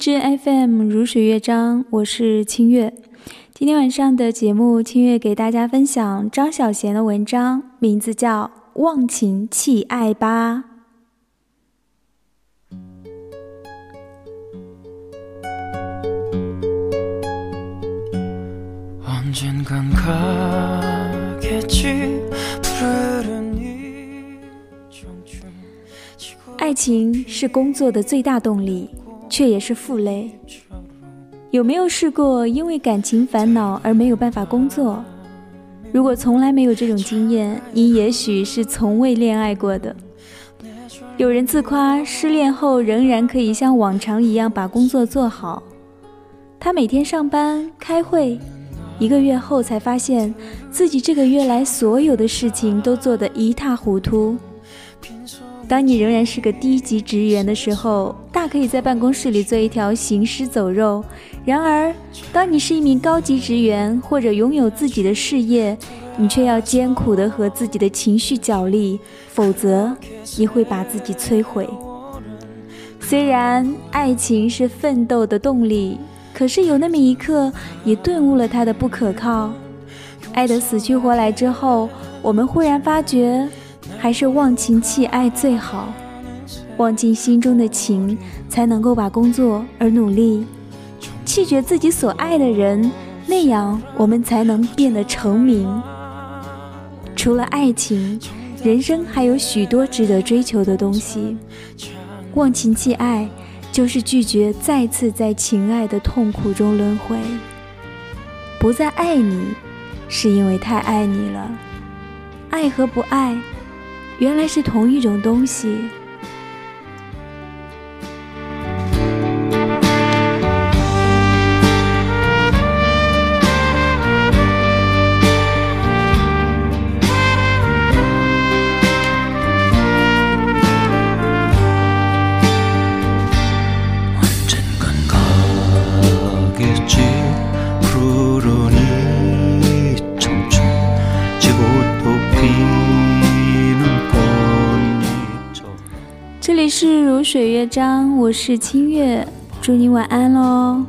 支 FM 如水乐章，我是清月。今天晚上的节目，清月给大家分享张小娴的文章，名字叫《忘情弃爱吧》。爱情是工作的最大动力，却也是负累。有没有试过因为感情烦恼而没有办法工作？如果从来没有这种经验，你也许是从未恋爱过的。有人自夸失恋后仍然可以像往常一样把工作做好，他每天上班开会，一个月后才发现自己这个月来所有的事情都做得一塌糊涂。当你仍然是个低级职员的时候，大可以在办公室里做一条行尸走肉；然而，当你是一名高级职员或者拥有自己的事业，你却要艰苦地和自己的情绪角力，否则你会把自己摧毁。虽然爱情是奋斗的动力，可是有那么一刻，你顿悟了它的不可靠。爱得死去活来之后，我们忽然发觉。还是忘情弃爱最好，忘尽心中的情，才能够把工作而努力，弃绝自己所爱的人，那样我们才能变得成名。除了爱情，人生还有许多值得追求的东西。忘情弃爱，就是拒绝再次在情爱的痛苦中轮回。不再爱你，是因为太爱你了。爱和不爱。原来是同一种东西。这里是如水乐章我是清月祝你晚安喽